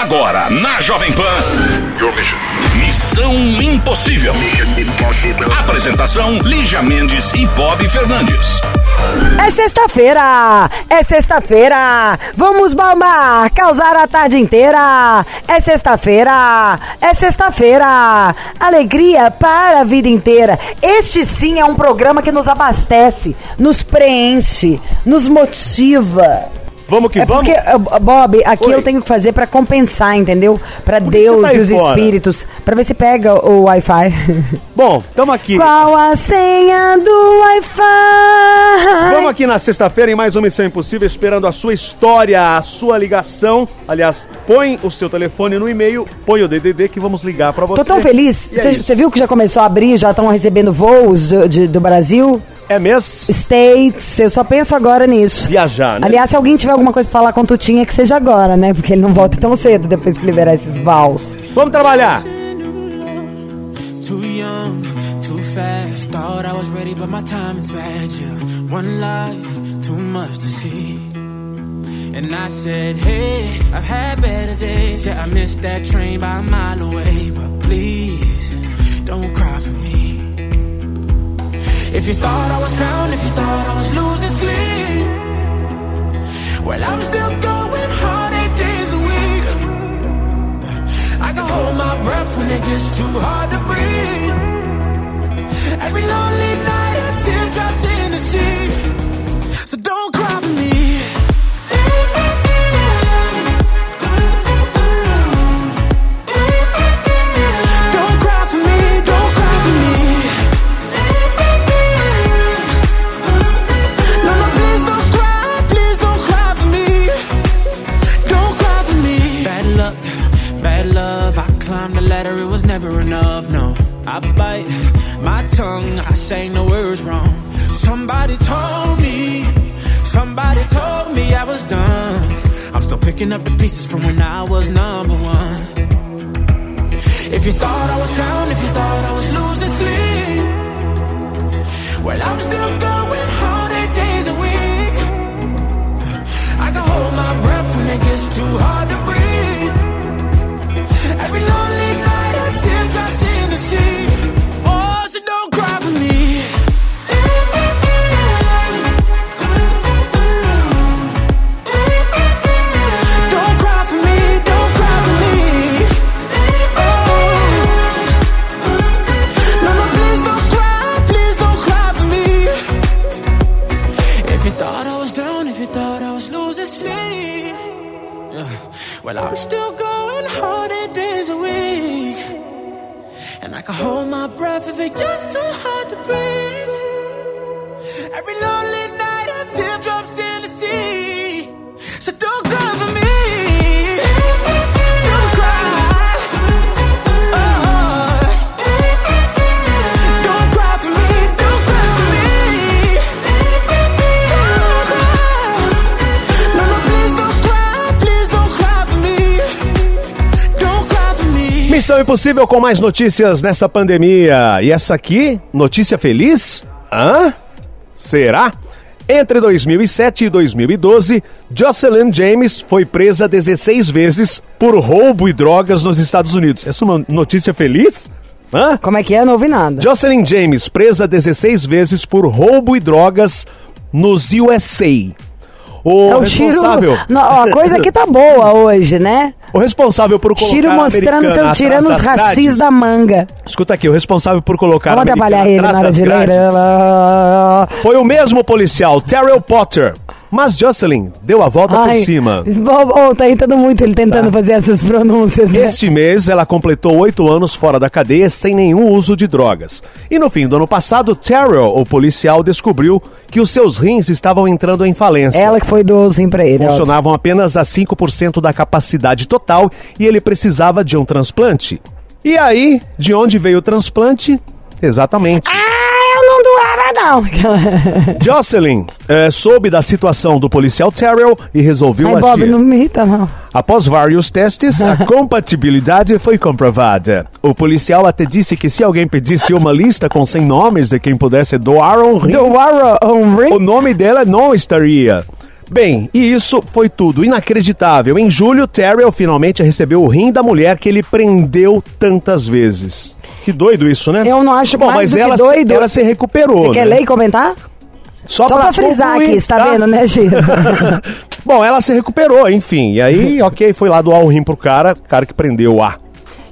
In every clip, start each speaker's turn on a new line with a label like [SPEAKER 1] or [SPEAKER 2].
[SPEAKER 1] Agora, na Jovem Pan. Missão Impossível. Apresentação: Lígia Mendes e Bob Fernandes.
[SPEAKER 2] É sexta-feira! É sexta-feira! Vamos bombar! Causar a tarde inteira! É sexta-feira! É sexta-feira! Alegria para a vida inteira! Este sim é um programa que nos abastece, nos preenche, nos motiva.
[SPEAKER 3] Vamos que
[SPEAKER 2] é
[SPEAKER 3] vamos?
[SPEAKER 2] porque, uh, Bob, aqui
[SPEAKER 3] Oi.
[SPEAKER 2] eu tenho que fazer pra compensar, entendeu?
[SPEAKER 3] Que
[SPEAKER 2] Deus
[SPEAKER 3] você tá
[SPEAKER 2] e os
[SPEAKER 3] fora?
[SPEAKER 2] espíritos. Pra ver se pega o Wi-Fi.
[SPEAKER 3] Bom, estamos aqui.
[SPEAKER 2] Qual a senha do Wi-Fi?
[SPEAKER 3] Vamos aqui na sexta-feira em mais uma Missão Impossível, esperando a sua história, a sua ligação. Aliás, põe o seu telefone no e-mail, põe o DDD que vamos ligar pra você.
[SPEAKER 2] Tô tão feliz.
[SPEAKER 3] E é.
[SPEAKER 2] Você viu que já começou a abrir, já estão recebendo voos do, de- do Brasil?
[SPEAKER 3] É mesmo?
[SPEAKER 2] States, eu só penso agora nisso.
[SPEAKER 3] Viajar, né?
[SPEAKER 2] Aliás, se alguém tiver alguma coisa pra falar com o Tutinha, que seja agora, né? Porque ele não volta tão cedo depois que liberar esses voos.
[SPEAKER 3] Vamos trabalhar.
[SPEAKER 4] Too young, too fast. Thought I was ready, but my time is bad. Yeah, one life, too much to see. And I said, Hey, I've had better days. Yeah, I missed that train by a mile away. But please, don't cry for me. If you thought I was down, if you thought I was losing sleep, well, I'm still going hard eight days a week. I can hold my breath when it gets too hard to breathe.
[SPEAKER 3] Missão Impossível com mais notícias nessa pandemia. E essa aqui, notícia feliz? Hã? Será? Entre 2007 e 2012, Jocelyn James foi presa 16 vezes por roubo e drogas nos Estados Unidos. Essa é uma notícia feliz? Hã?
[SPEAKER 2] Como é que é? Não ouvi nada.
[SPEAKER 3] Jocelyn James, presa 16 vezes por roubo e drogas nos USA. O
[SPEAKER 2] É o Chiro.
[SPEAKER 3] responsável,
[SPEAKER 2] Não, ó, a coisa que tá boa hoje, né?
[SPEAKER 3] o responsável por colocar
[SPEAKER 2] Chiro
[SPEAKER 3] a
[SPEAKER 2] mostrando seu tirando os rachis da manga.
[SPEAKER 3] Escuta aqui, o responsável por colocar
[SPEAKER 2] Vamos atrapalhar ele na hora de ler.
[SPEAKER 3] foi o mesmo policial, Terrell Potter. Mas Jocelyn deu a volta por
[SPEAKER 2] Ai,
[SPEAKER 3] cima.
[SPEAKER 2] Bom, bom, tá irritando muito ele tentando fazer essas pronúncias. né?
[SPEAKER 3] Este mês, ela completou oito anos fora da cadeia sem nenhum uso de drogas. E no fim do ano passado, Terrell, o policial, descobriu que os seus rins estavam entrando em falência.
[SPEAKER 2] Ela que foi dozinho pra ele.
[SPEAKER 3] Funcionavam apenas a 5% da capacidade total e ele precisava de um transplante. E aí, de onde veio o transplante? Exatamente.
[SPEAKER 2] Ah, não.
[SPEAKER 3] Jocelyn eh, soube da situação do policial Terrell e resolveu
[SPEAKER 2] Ai, Bob,
[SPEAKER 3] agir.
[SPEAKER 2] não me irrita não.
[SPEAKER 3] Após vários testes, a compatibilidade foi comprovada. O policial até disse que se alguém pedisse uma lista com 100 nomes de quem pudesse doar um rim,
[SPEAKER 2] Doar um ring?
[SPEAKER 3] o nome dela não estaria. Bem, e isso foi tudo inacreditável. Em julho, Terrell finalmente recebeu o rim da mulher que ele prendeu tantas vezes. Que doido isso, né?
[SPEAKER 2] Eu não acho
[SPEAKER 3] Bom,
[SPEAKER 2] mais
[SPEAKER 3] mas ela,
[SPEAKER 2] doido.
[SPEAKER 3] ela se recuperou.
[SPEAKER 2] Você quer
[SPEAKER 3] né?
[SPEAKER 2] ler e comentar? Só, pra, frisar
[SPEAKER 3] concluir,
[SPEAKER 2] aqui, você tá, vendo, né, Giro?
[SPEAKER 3] Bom, ela se recuperou, enfim. E aí, ok, foi lá doar o rim pro cara, cara que prendeu a.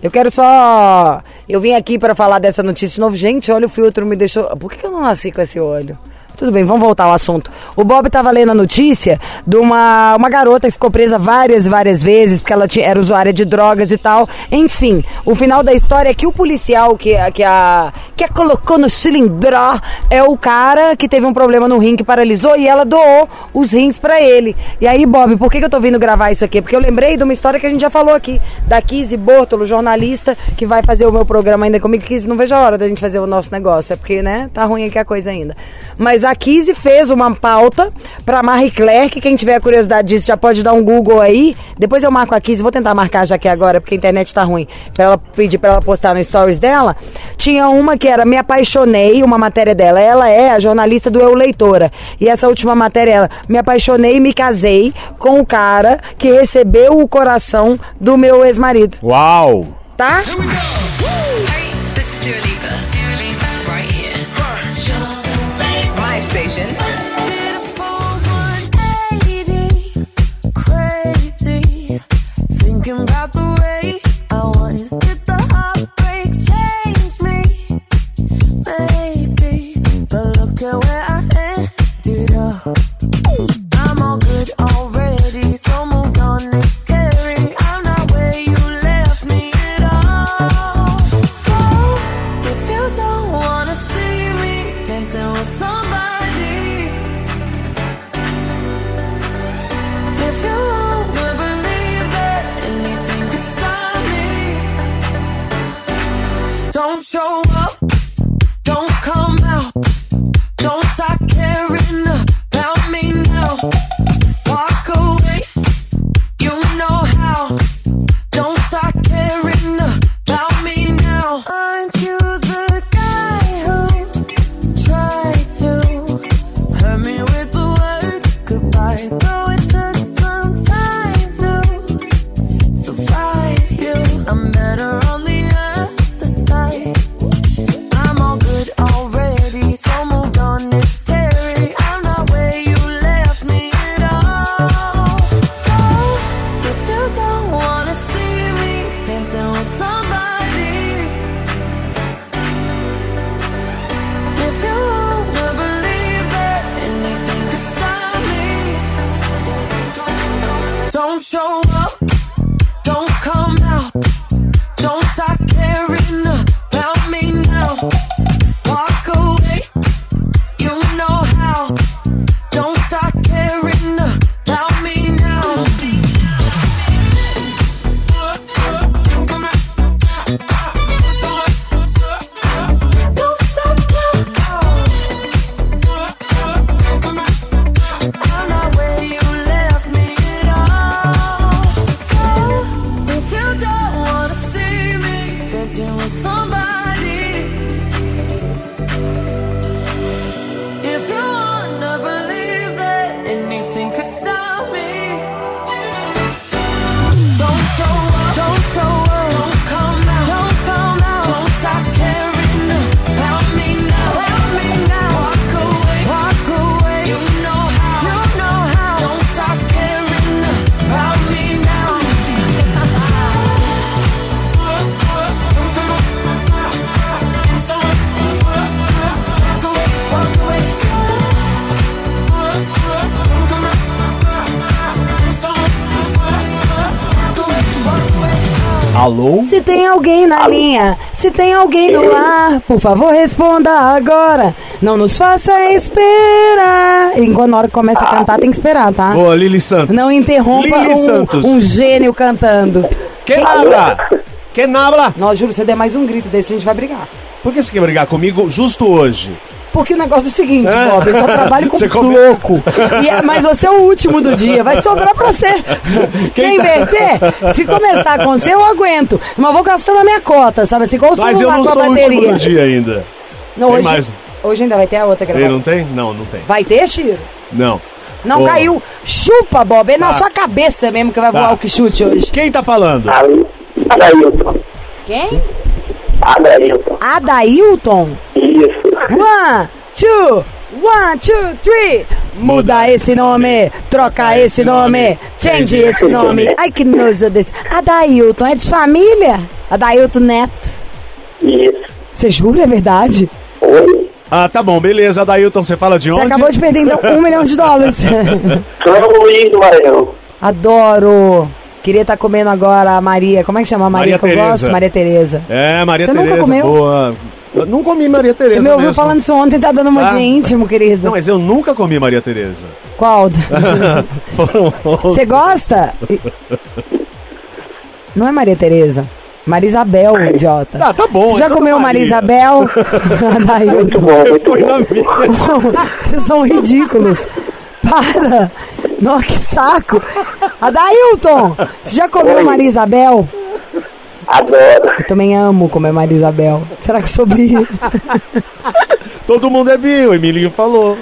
[SPEAKER 2] Eu quero só. Eu vim aqui pra falar dessa notícia de novo. Gente, olha o filtro, me deixou. Por que eu não nasci com esse olho? Tudo bem, vamos voltar ao assunto. O Bob tava lendo a notícia de uma, uma garota que ficou presa várias e várias vezes, porque ela tinha, era usuária de drogas e tal. Enfim, o final da história é que o policial que, que, a, que a colocou no cilindro é o cara que teve um problema no rim que paralisou e ela doou os rins pra ele. E aí, Bob, por que, que eu tô vindo gravar isso aqui? Porque eu lembrei de uma história que a gente já falou aqui, da Kizzy Bortolo, jornalista, que vai fazer o meu programa ainda comigo. Kizzy, não vejo a hora da gente fazer o nosso negócio, é porque, né, tá ruim aqui a coisa ainda. Mas a Kizzy fez uma pauta pra Marie Claire, que quem tiver curiosidade disso já pode dar um Google aí. Depois eu marco a Kizzy, vou tentar marcar já aqui agora, porque a internet tá ruim. Pra ela pedir pra ela postar no stories dela. Tinha uma que era Me Apaixonei, uma matéria dela. Ela é a jornalista do Eu Leitora. E essa última matéria, ela, Me Apaixonei e me casei com o cara que recebeu o coração do meu ex-marido.
[SPEAKER 3] Uau!
[SPEAKER 2] Tá?
[SPEAKER 5] Hey, station.
[SPEAKER 3] Alô?
[SPEAKER 2] Se tem alguém na linha, se tem alguém no ar, por favor responda agora. Não nos faça esperar. Enquanto na hora que começa a cantar, tem que esperar, tá?
[SPEAKER 3] Boa, Lili Santos.
[SPEAKER 2] Não interrompa
[SPEAKER 3] Lili
[SPEAKER 2] um,
[SPEAKER 3] Santos.
[SPEAKER 2] um gênio cantando.
[SPEAKER 3] Quem habla? Quem habla?
[SPEAKER 2] Não, Júlio, você der mais um grito desse, a gente vai brigar.
[SPEAKER 3] Por que você quer brigar comigo justo hoje?
[SPEAKER 2] Porque o negócio é o seguinte,
[SPEAKER 3] Ah.
[SPEAKER 2] Bob, eu só trabalho com louco. E é- mas você é o último do dia, vai sobrar pra você. Quer
[SPEAKER 3] Quem tá-
[SPEAKER 2] inverter? Se começar com você, eu aguento. Mas vou gastando a minha cota, sabe assim? O
[SPEAKER 3] Mas eu não sou o último
[SPEAKER 2] bateria.
[SPEAKER 3] do dia ainda.
[SPEAKER 2] Não,
[SPEAKER 3] Tem
[SPEAKER 2] hoje,
[SPEAKER 3] mais.
[SPEAKER 2] hoje ainda vai ter a outra gravação.
[SPEAKER 3] não tem? Não, não tem.
[SPEAKER 2] Vai ter, Chiro?
[SPEAKER 3] Não.
[SPEAKER 2] Não
[SPEAKER 3] Ô.
[SPEAKER 2] caiu. Chupa, Bob. É na
[SPEAKER 3] Tá.
[SPEAKER 2] sua cabeça mesmo que vai
[SPEAKER 3] Tá.
[SPEAKER 2] voar o que chute hoje.
[SPEAKER 3] Quem tá falando?
[SPEAKER 6] Adailton.
[SPEAKER 2] Quem?
[SPEAKER 6] Adailton.
[SPEAKER 2] Adailton?
[SPEAKER 6] Isso.
[SPEAKER 2] One, two, one, two, three. Muda esse nome, troca esse nome, change esse nome. Ai, que nojo desse. Adailton, é de família? Adailton Neto.
[SPEAKER 6] Isso.
[SPEAKER 2] Você jura, é verdade?
[SPEAKER 6] Oi.
[SPEAKER 3] Ah, tá bom, beleza. Dailton, você fala de
[SPEAKER 2] Você
[SPEAKER 3] onde?
[SPEAKER 2] acabou de perder, então, um milhão de dólares.
[SPEAKER 6] São Luís do Maranhão.
[SPEAKER 2] Adoro. Queria estar comendo agora a Maria. Como é que chama a Maria,
[SPEAKER 3] Maria
[SPEAKER 2] que eu
[SPEAKER 3] Tereza.
[SPEAKER 2] gosto? Maria Tereza.
[SPEAKER 3] É, Maria
[SPEAKER 2] Você nunca
[SPEAKER 3] Tereza.
[SPEAKER 2] comeu?
[SPEAKER 3] Boa. Eu não comi Maria Tereza
[SPEAKER 2] Você me ouviu
[SPEAKER 3] mesmo.
[SPEAKER 2] falando isso ontem, tá dando muito
[SPEAKER 3] Ah.
[SPEAKER 2] de íntimo, querido.
[SPEAKER 3] Não, mas eu nunca comi Maria Tereza.
[SPEAKER 2] Qual? Você gosta? Não é Maria Tereza. Maria Isabel, idiota.
[SPEAKER 3] Ah, tá bom,
[SPEAKER 2] Você
[SPEAKER 3] é
[SPEAKER 2] já
[SPEAKER 3] tudo
[SPEAKER 2] comeu Maria
[SPEAKER 3] Maria.
[SPEAKER 2] Isabel?
[SPEAKER 6] Muito bom, muito bom.
[SPEAKER 3] na minha.
[SPEAKER 2] Vocês são ridículos. Para! Nossa, que saco! Adailton! Você já comeu
[SPEAKER 6] Oi. Adoro.
[SPEAKER 2] Eu também amo comer Maria Isabel. Será que eu sou bi?
[SPEAKER 3] Todo mundo é bi, o Emilinho falou.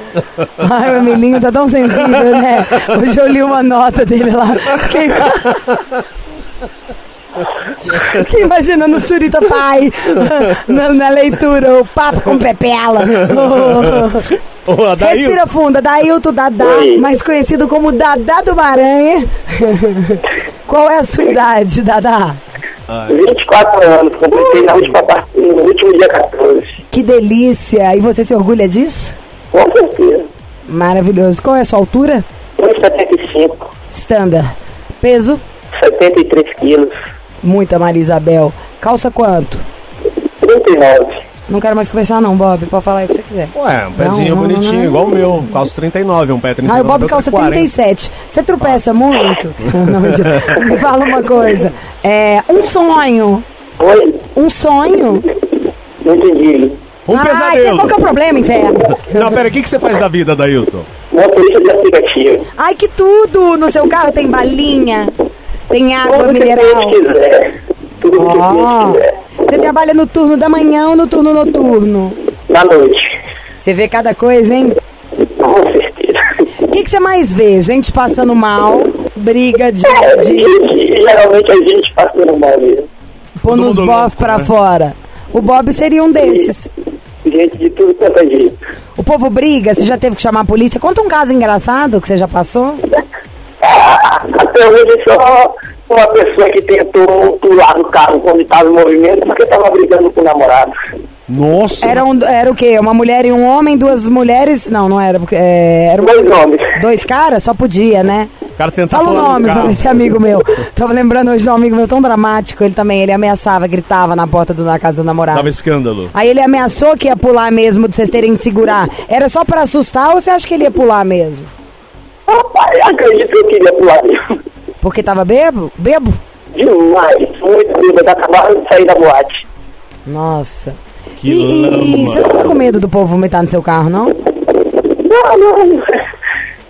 [SPEAKER 2] Ai, o Emilinho tá tão sensível, né? Hoje eu li uma nota dele lá. Fiquei, Fiquei imaginando o Surita Pai na, na leitura, o papo com Pepela.
[SPEAKER 3] Adail,
[SPEAKER 2] Respira fundo, Dailton Dadá,
[SPEAKER 6] Oi.
[SPEAKER 2] mais conhecido como Dadá do Maranhã. Qual é a sua idade, Dadá?
[SPEAKER 6] 24 anos, completei na última no último dia 14.
[SPEAKER 2] Que delícia! E você se orgulha disso?
[SPEAKER 6] Com certeza.
[SPEAKER 2] Maravilhoso. Qual é a sua altura?
[SPEAKER 6] 1,75,
[SPEAKER 2] Standard. Peso?
[SPEAKER 6] 73 quilos,
[SPEAKER 2] Muita Maria Isabel. Calça quanto?
[SPEAKER 6] 39.
[SPEAKER 2] Não quero mais conversar não, Bob. Pode falar aí o que você quiser.
[SPEAKER 3] Ué, um pezinho
[SPEAKER 2] Não, não,
[SPEAKER 3] bonitinho,
[SPEAKER 2] não.
[SPEAKER 3] igual o meu. Calço 39, um pé 39.
[SPEAKER 2] Ah, o Bob calça
[SPEAKER 3] 40.
[SPEAKER 2] 37. Você tropeça muito? Não, mentira. Me fala uma coisa. É, um sonho.
[SPEAKER 6] Oi,
[SPEAKER 2] Um sonho?
[SPEAKER 6] não entendi.
[SPEAKER 3] Um
[SPEAKER 2] que-
[SPEAKER 3] pesadelo.
[SPEAKER 2] qual que é o problema, inferno?
[SPEAKER 3] Não, pera, o que, que você faz da vida, Dailton?
[SPEAKER 6] Motorista de aplicativo.
[SPEAKER 2] Ai, que tudo! No seu carro tem balinha, tem água
[SPEAKER 6] Tudo que o
[SPEAKER 2] mineral.
[SPEAKER 6] cliente quiser. Tudo que o
[SPEAKER 2] Ó,
[SPEAKER 6] cliente quiser.
[SPEAKER 2] Você trabalha no turno da manhã ou no turno noturno?
[SPEAKER 6] Na noite.
[SPEAKER 2] Você vê cada coisa, hein?
[SPEAKER 6] Com certeza.
[SPEAKER 2] O que, que você mais vê? Gente passando mal, briga de,
[SPEAKER 6] É,
[SPEAKER 2] de
[SPEAKER 6] gente, geralmente a gente passa no mal mesmo.
[SPEAKER 2] pôr
[SPEAKER 3] Todo
[SPEAKER 2] nos
[SPEAKER 3] mundo
[SPEAKER 2] bof
[SPEAKER 3] louco,
[SPEAKER 2] pra
[SPEAKER 3] né?
[SPEAKER 2] fora. O Bob seria um desses.
[SPEAKER 6] Gente de tudo quanto é jeito.
[SPEAKER 2] O povo briga, você já teve que chamar a polícia. Conta um caso engraçado que você já passou.
[SPEAKER 6] Até hoje só uma pessoa que tentou pular no carro quando estava em movimento porque estava brigando com o namorado.
[SPEAKER 3] Nossa.
[SPEAKER 2] Era, um, era o quê? Uma mulher e um homem, duas mulheres? Não, não era. É, era
[SPEAKER 6] Dois homens.
[SPEAKER 2] dois caras? Só podia, né?
[SPEAKER 3] O cara tentar
[SPEAKER 2] Fala o nome
[SPEAKER 3] carro.
[SPEAKER 2] pra esse amigo meu. Tava lembrando hoje de um amigo meu tão dramático. Ele também, ele ameaçava, gritava na porta do, na casa do namorado.
[SPEAKER 3] Dava escândalo.
[SPEAKER 2] Aí ele ameaçou que ia pular mesmo, de vocês terem que segurar. Era só pra assustar ou você acha que ele ia pular mesmo?
[SPEAKER 6] Rapaz, acredito que eu queria pular mesmo.
[SPEAKER 2] Porque tava bebo? Bebo?
[SPEAKER 6] Demais, muito bêbado, acabaram de sair da boate.
[SPEAKER 2] Nossa.
[SPEAKER 3] Que
[SPEAKER 2] e, e você não fica com medo do povo vomitar no seu carro, não?
[SPEAKER 6] Não, não.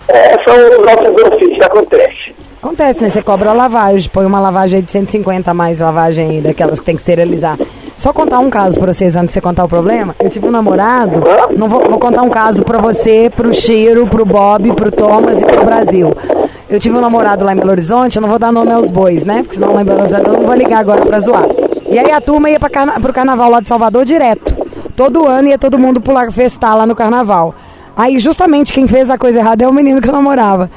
[SPEAKER 6] É, são os nossos ofícios que acontece.
[SPEAKER 2] Acontece, né? Você cobra a lavagem, põe uma lavagem aí de 150 a mais lavagem aí, daquelas que tem que esterilizar. Só contar um caso pra vocês antes de você contar o problema. Eu tive um namorado, não vou, vou contar um caso pra você, pro Chiro, pro Bob, pro Thomas e pro Brasil. Eu tive um namorado lá em Belo Horizonte, eu não vou dar nome aos bois, né? Porque senão lá em Belo Horizonte eu não vou ligar agora pra zoar. E aí a turma ia pra carna pro carnaval lá de Salvador direto. Todo ano ia todo mundo pular festar lá no carnaval. Aí justamente quem fez a coisa errada é o menino que eu namorava.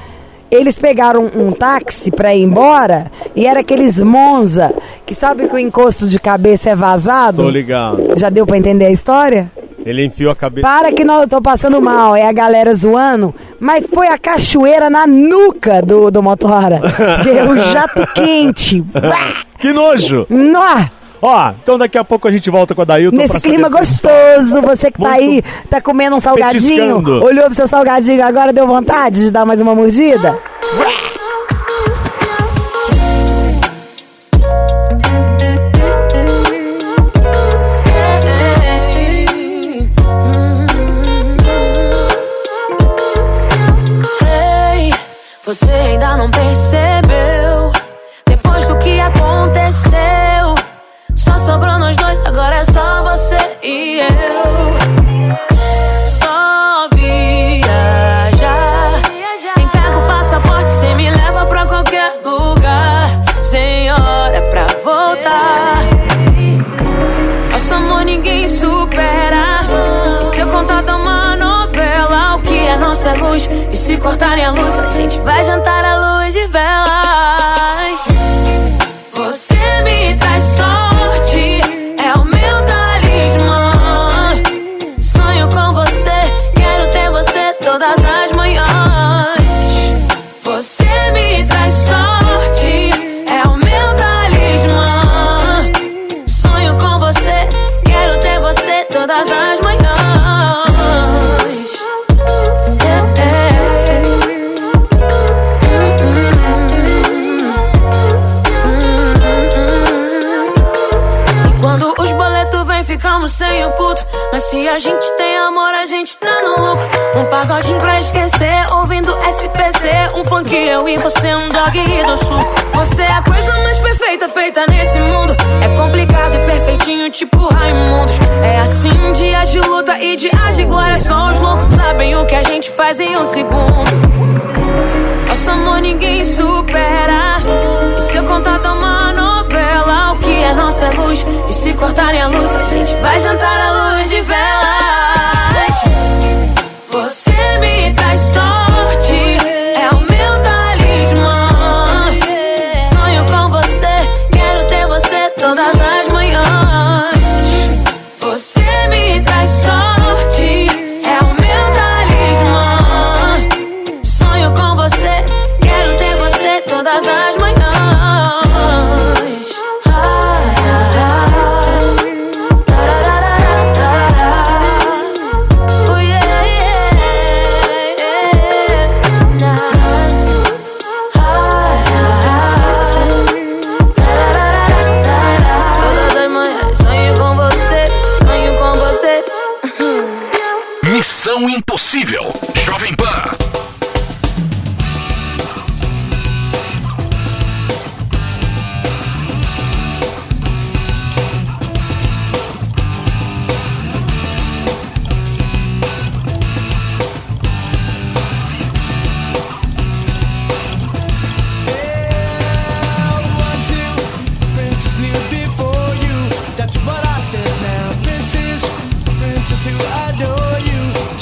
[SPEAKER 2] Eles pegaram um táxi pra ir embora e era aqueles Monza, que sabe que o encosto de cabeça é vazado?
[SPEAKER 3] Tô ligado.
[SPEAKER 2] Já deu pra entender a história?
[SPEAKER 3] Ele enfiou a cabeça.
[SPEAKER 2] Para que não, eu tô passando mal, é a galera zoando, mas foi a cachoeira na nuca do, do motora. O jato quente.
[SPEAKER 3] Que nojo!
[SPEAKER 2] Nó!
[SPEAKER 3] Ó, então daqui a pouco a gente volta com a Dailton
[SPEAKER 2] Nesse clima gostoso, você que tá aí, tá comendo um salgadinho, olhou pro seu salgadinho, agora deu vontade de dar mais uma mordida?
[SPEAKER 5] Vai jantar à luz de vela. Gordinho pra esquecer, ouvindo SPC. Um funk eu e você, um dog e do suco. Você é a coisa mais perfeita feita nesse mundo. É complicado e perfeitinho, tipo Raimundos. É assim, dias de luta e dias de glória. Só os loucos sabem o que a gente faz em um segundo. Nosso amor ninguém supera. E se eu contar, dá uma novela. O que é nossa luz? E se cortarem a luz, a gente vai jantar à luz de
[SPEAKER 7] vela.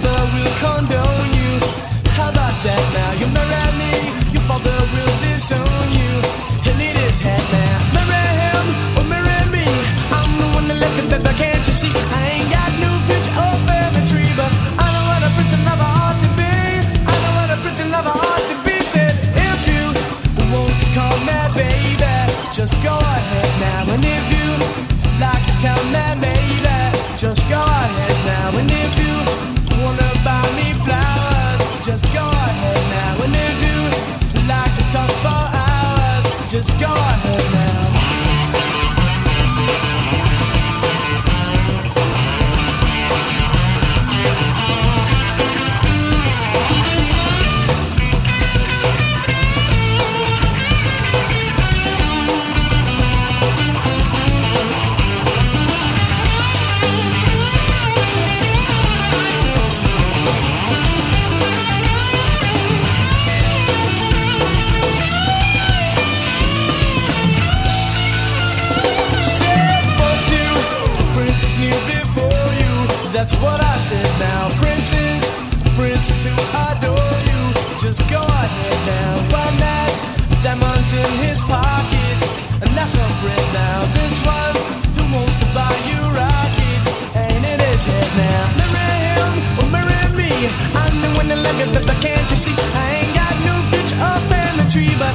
[SPEAKER 7] the real That's what I said now. Princess, princess who adore you. Just go ahead now. One has diamonds in his pockets. And that's a friend now. This one who wants to buy you rockets. Ain't in his head now. Marry him or marry me. I'm the one to let me live, but can't you see? I ain't got no bitch in the tree, but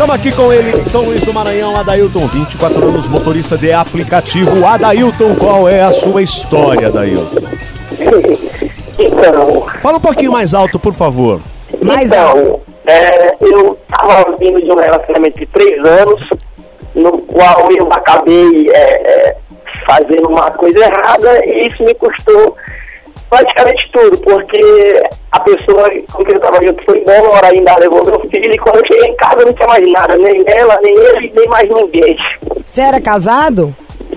[SPEAKER 3] Estamos aqui com ele, de São Luís do Maranhão, Adailton, 24 anos, motorista de aplicativo. Adailton, qual é a sua história, Adailton?
[SPEAKER 6] Então,
[SPEAKER 3] Fala um pouquinho mais alto, por favor.
[SPEAKER 2] Mais
[SPEAKER 6] então é, eu estava vindo de um relacionamento de três anos, no qual eu acabei é, é, fazendo uma coisa errada e isso me custou praticamente tudo, porque a pessoa com quem eu estava junto foi embora, ainda levou meu filho, e quando eu cheguei em casa não tinha mais nada, nem ela, nem ele, nem mais ninguém.
[SPEAKER 2] Você era casado?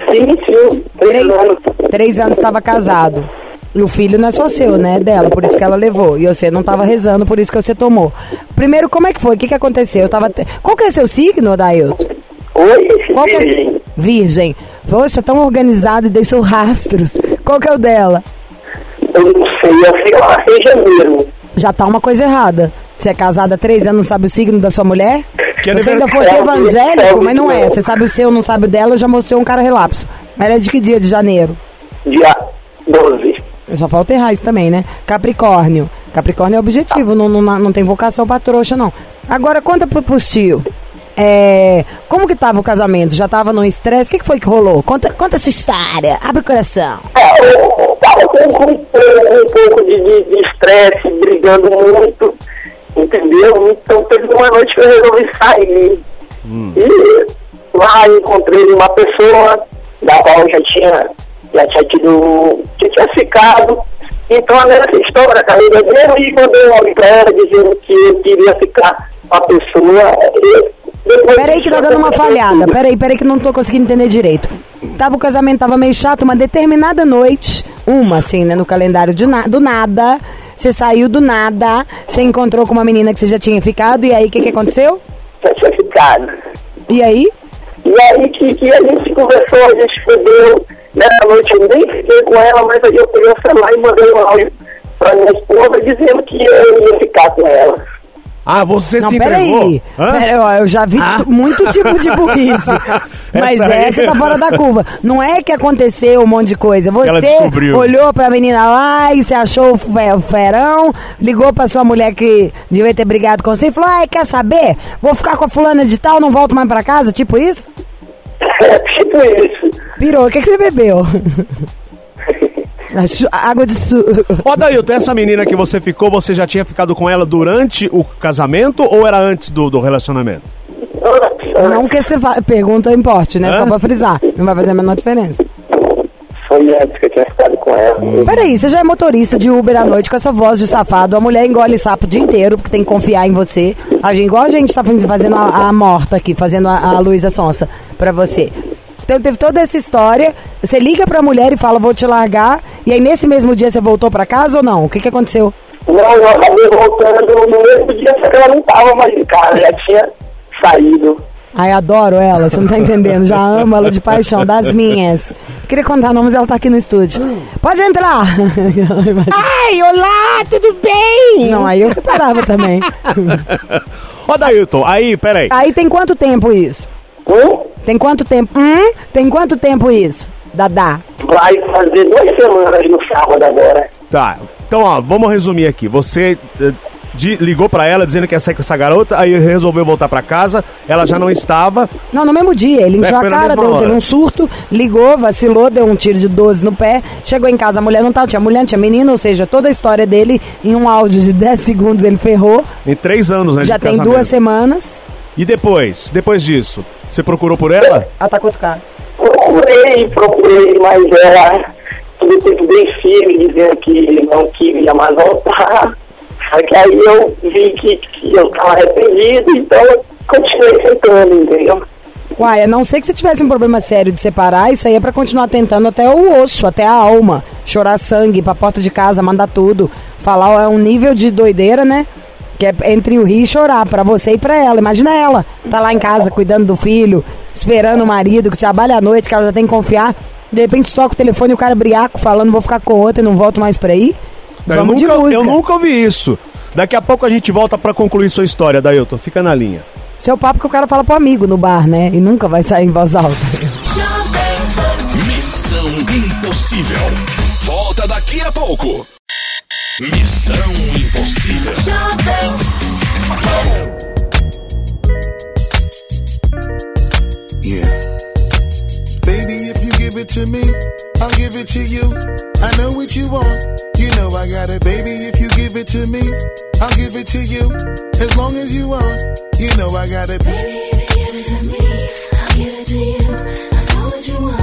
[SPEAKER 6] Sim, sim, três
[SPEAKER 2] Três,
[SPEAKER 6] anos.
[SPEAKER 2] três anos estava casado. E o filho não é só seu, né? É dela, por isso que ela levou. E você não estava rezando, por isso que você tomou. Primeiro, como é que foi? O que, que aconteceu? Eu tava te- Qual que é seu signo, Adailton?
[SPEAKER 6] Oi,
[SPEAKER 2] Qual é...
[SPEAKER 6] virgem.
[SPEAKER 2] Virgem. Poxa, tão organizado e deixou rastros. Qual que é o dela?
[SPEAKER 6] Eu não sei, eu sei lá, em janeiro.
[SPEAKER 2] Já tá uma coisa errada. Você é casada há três anos, não sabe o signo da sua mulher?
[SPEAKER 3] Que
[SPEAKER 2] Se você ainda fosse
[SPEAKER 6] aniversário.
[SPEAKER 2] evangélico, mas não é. Você sabe o seu, não sabe o dela, já mostrou um cara relapso. Ela é de que dia de janeiro?
[SPEAKER 6] Dia 12.
[SPEAKER 2] Só falta errar isso também, né? Capricórnio. Capricórnio é objetivo, não, não, não tem vocação pra trouxa, não. Agora, conta pro, pro tio. É, como que tava o casamento? Já tava no estresse? O que, que foi que rolou? Conta, conta a sua história. Abre o coração.
[SPEAKER 6] É, tava com, com um pouco, de estresse, brigando muito, entendeu? Então teve uma noite que eu resolvi sair. E lá encontrei uma pessoa da qual eu já tinha, já tinha tido, já tinha ficado. Então nessa história, a carreira dele, e mandei um áudio pra ela dizendo que eu queria ficar com a pessoa. E
[SPEAKER 2] Peraí que tá dando uma falhada. Peraí, peraí que não tô conseguindo entender direito. Tava o casamento, tava meio chato, uma determinada noite, uma assim, né, no calendário de na- do nada, você saiu do nada, você encontrou com uma menina que você já tinha ficado, e aí o que que aconteceu?
[SPEAKER 6] Já tinha ficado.
[SPEAKER 2] E aí?
[SPEAKER 6] E aí que, que a gente conversou, a gente fudeu. Nessa noite eu nem fiquei com ela, mas aí eu peguei o celular e mandei um áudio pra minha esposa dizendo que eu ia ficar com ela.
[SPEAKER 3] Ah, você
[SPEAKER 2] Não,
[SPEAKER 3] se entregou?
[SPEAKER 2] peraí. Ó, eu já vi
[SPEAKER 3] Ah.
[SPEAKER 2] muito tipo de burrice. Mas
[SPEAKER 3] Essa aí-
[SPEAKER 2] essa tá fora da curva. Não é que aconteceu um monte de coisa. Você
[SPEAKER 3] descobriu.
[SPEAKER 2] olhou pra menina lá e você achou o ferão, ligou pra sua mulher que devia ter brigado com você e falou: ai, quer saber? Vou ficar com a fulana de tal, não volto mais pra casa? Tipo isso?
[SPEAKER 6] É tipo isso.
[SPEAKER 2] Pirou. O que, que você bebeu? Água de su...
[SPEAKER 3] Ó, Dailton, essa menina que você ficou, você já tinha ficado com ela durante o casamento ou era antes do, do relacionamento?
[SPEAKER 2] Não que você fa... pergunta importe, né?
[SPEAKER 3] Hã?
[SPEAKER 2] Só pra frisar. Não vai fazer a menor diferença.
[SPEAKER 6] Foi antes que eu tinha ficado com ela.
[SPEAKER 2] Peraí, você já é motorista de Uber à noite com essa voz de safado. A mulher engole sapo o dia inteiro porque tem que confiar em você. A gente, igual a gente tá fazendo fazendo a, a morta aqui, fazendo a, a Luísa Sonsa pra você. Então teve toda essa história. Você liga pra mulher e fala, vou te largar. E aí nesse mesmo dia você voltou pra casa ou não? O que que aconteceu?
[SPEAKER 6] Não, eu acabei voltando no mesmo dia, só que ela não tava mais em casa, já tinha saído.
[SPEAKER 2] Ai, adoro ela, você não tá entendendo. Já amo ela de paixão, das minhas. Queria contar nomes, ela tá aqui no estúdio. Pode entrar!
[SPEAKER 8] Ai, olá, tudo bem?
[SPEAKER 2] Não, aí eu separava também.
[SPEAKER 3] Ó, Dailton, aí, peraí.
[SPEAKER 2] Aí tem quanto tempo isso?
[SPEAKER 6] Hum?
[SPEAKER 2] Tem quanto tempo? Hum? Tem quanto tempo isso? Dadá.
[SPEAKER 6] Vai fazer duas semanas no sábado agora.
[SPEAKER 3] Tá, então, ó, vamos resumir aqui. Você eh, de- ligou pra ela dizendo que ia sair com essa garota, aí resolveu voltar pra casa, ela já não estava.
[SPEAKER 2] Não, no mesmo dia. Ele encheu
[SPEAKER 3] É,
[SPEAKER 2] a cara, deu, teve um surto, ligou, vacilou, deu um tiro de 12 no pé. Chegou em casa, a mulher não tava, tinha mulher, não tinha menina, ou seja, toda a história dele, em um áudio de 10 segundos, ele ferrou.
[SPEAKER 3] Em três anos, né?
[SPEAKER 2] Já
[SPEAKER 3] de
[SPEAKER 2] tem
[SPEAKER 3] casamento.
[SPEAKER 2] duas semanas.
[SPEAKER 3] E depois? Depois disso? Você procurou por ela?
[SPEAKER 2] Ela tá com outro cara.
[SPEAKER 6] Procurei, procurei, mas ela tudo tempo bem firme, dizendo que não queria mais voltar. Só que aí eu vi que, que eu estava arrependido, então eu continuei tentando, entendeu?
[SPEAKER 2] Uai, a não ser que você tivesse um problema sério de separar, isso aí é pra continuar tentando até o osso, até a alma. Chorar sangue, pra porta de casa, mandar tudo. Falar é um nível de doideira, né? Que é entre o rir e chorar, pra você e pra ela. Imagina ela, tá lá em casa cuidando do filho, esperando o marido, que trabalha à noite, que ela já tem que confiar. De repente toca o telefone e o cara briaco falando, vou ficar com outra e não volto mais pra aí.
[SPEAKER 3] Eu
[SPEAKER 2] Vamos de
[SPEAKER 3] nunca,
[SPEAKER 2] música.
[SPEAKER 3] eu nunca ouvi isso. Daqui a pouco a gente volta pra concluir sua história, Dailton. Fica na linha.
[SPEAKER 2] Seu papo que o cara fala pro amigo no bar, né? E nunca vai sair em voz alta.
[SPEAKER 1] Missão Impossível. Volta daqui a pouco. Missão Impossível.
[SPEAKER 9] Yeah. Baby, if you give it to me, I'll give it to you. I know what you want. You know I got it, baby. If you give it to me, I'll give it to you. As long as you want, you know I got it. Baby, if you give it to me, I'll give it to you. I know what you want.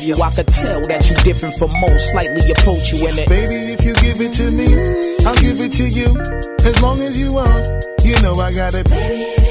[SPEAKER 10] you. I could tell that you different from most, slightly approach you in it.
[SPEAKER 9] Baby, if you give it to me, I'll give it to you. As long as you want, you know I got it. Baby,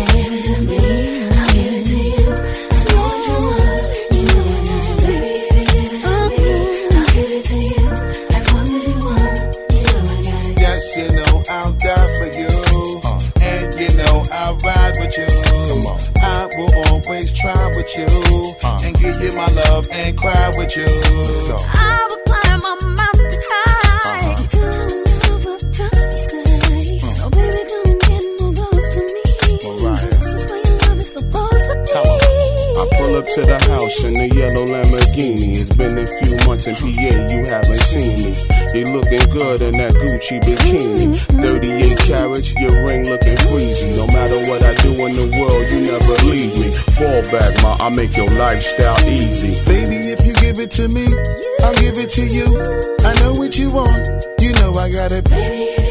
[SPEAKER 11] always try with you. Uh. And give you my love and cry with you. Let's go.
[SPEAKER 12] I will climb a mountain high till our love will touch the sky. Hmm. So baby, come and get more close to me. This is where your love is supposed to be.
[SPEAKER 13] I pull up to the house in the yellow Lamborghini. It's been a few months in PA, you haven't seen me. You looking good in that Gucci bikini. 38 carats, your ring looking freezy. No matter what I do in the world, you never leave me. Fall back, ma, I make your lifestyle easy.
[SPEAKER 9] Baby, if you give it to me, I'll give it to you. I know what you want, you know I got it. Baby,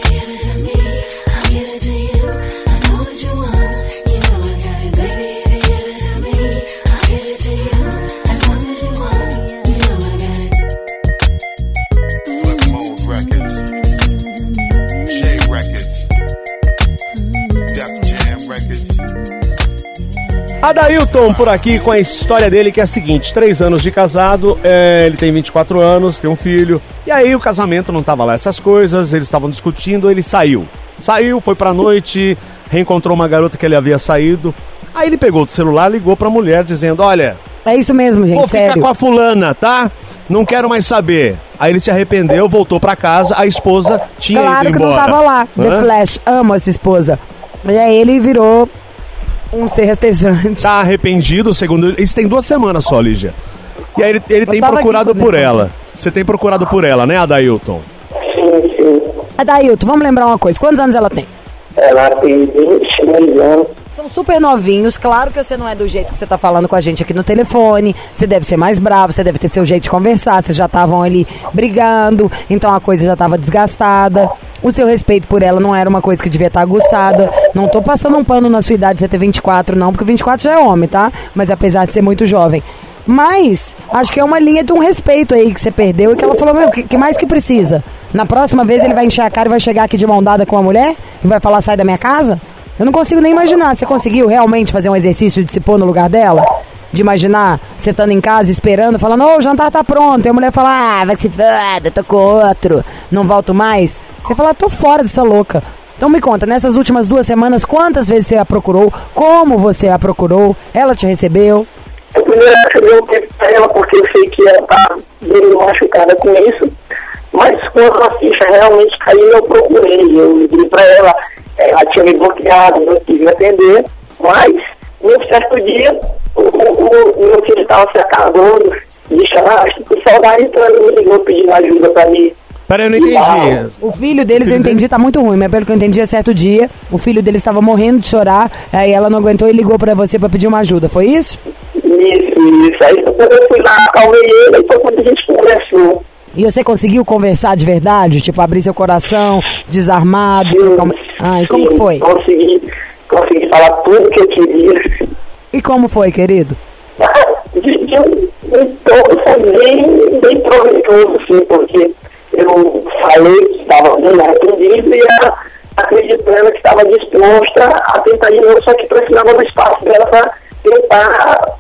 [SPEAKER 3] Adailton por aqui com a história dele que é a seguinte: três anos de casado, é, ele tem 24 anos, tem um filho. E aí o casamento não tava lá essas coisas, eles estavam discutindo, ele saiu. Saiu, foi pra noite, reencontrou uma garota que ele havia saído. Aí ele pegou o celular, ligou pra mulher dizendo: Olha,
[SPEAKER 2] É isso mesmo, gente,
[SPEAKER 3] vou ficar
[SPEAKER 2] sério.
[SPEAKER 3] com a fulana, tá? Não quero mais saber. Aí ele se arrependeu, voltou pra casa, a esposa tinha
[SPEAKER 2] Claro
[SPEAKER 3] ido
[SPEAKER 2] que não
[SPEAKER 3] embora.
[SPEAKER 2] tava lá. The
[SPEAKER 3] Hã?
[SPEAKER 2] Flash, amo essa esposa. E aí ele virou um ser rastejante.
[SPEAKER 3] Tá arrependido, segundo ele. Isso tem duas semanas só, Lígia. E aí ele, ele tem procurado por ela. Você tem procurado por ela, né, Adailton?
[SPEAKER 2] Adailton, vamos lembrar uma coisa. Quantos anos ela tem?
[SPEAKER 6] Ela tem 22 anos.
[SPEAKER 2] São super novinhos, claro que você não é do jeito que você tá falando com a gente aqui no telefone. Você deve ser mais bravo, você deve ter seu jeito de conversar. Vocês já estavam ali brigando, então a coisa já tava desgastada. O seu respeito por ela não era uma coisa que devia estar aguçada. Não tô passando um pano na sua idade você ter 24, não, porque 24 já é homem, tá? Mas apesar de ser muito jovem. Mas, acho que é uma linha de um respeito aí que você perdeu e que ela falou, meu, que, que mais que precisa? Na próxima vez ele vai encher a cara e vai chegar aqui de mão dada com a mulher e vai falar, sai da minha casa? Eu não consigo nem imaginar. Você conseguiu realmente fazer um exercício de se pôr no lugar dela? De imaginar você estando em casa esperando, falando, ô, o jantar tá pronto. E a mulher fala, ah, vai se foda, tô com outro, não volto mais. Você fala, tô fora dessa louca. Então me conta, nessas últimas duas semanas, quantas vezes você a procurou? Como você a procurou? Ela te recebeu?
[SPEAKER 6] Eu primeiro recebi um tempo pra ela, porque eu sei que ela tá bem machucada com isso. Mas quando a ficha realmente caiu, eu procurei. Eu liguei pra ela, ela tinha me bloqueado, não quis me atender. Mas, num certo dia, o, o- o meu filho estava se acabando de chorar, acho que por saudade, então ele me ligou pedindo ajuda pra mim.
[SPEAKER 3] Peraí, eu não entendi.
[SPEAKER 2] O filho deles, eu entendi, tá muito ruim, mas pelo que eu entendi, é certo dia, o filho deles estava morrendo de chorar, aí ela não aguentou e ligou pra você pra pedir uma ajuda, foi isso?
[SPEAKER 6] Isso, isso. Aí quando eu fui lá, acalmei ele, e foi quando a gente conversou.
[SPEAKER 2] E você conseguiu conversar de verdade? Tipo, abrir seu coração, desarmado? trocar uma- Ah, e como que foi?
[SPEAKER 6] Consegui, consegui falar tudo que eu queria.
[SPEAKER 2] E como foi, querido?
[SPEAKER 6] tom foi bem, bem proveitoso, assim, porque eu falei que estava bem arrependido e ela acreditando que estava disposta a tentar de novo, só que precisava do espaço dela para tentar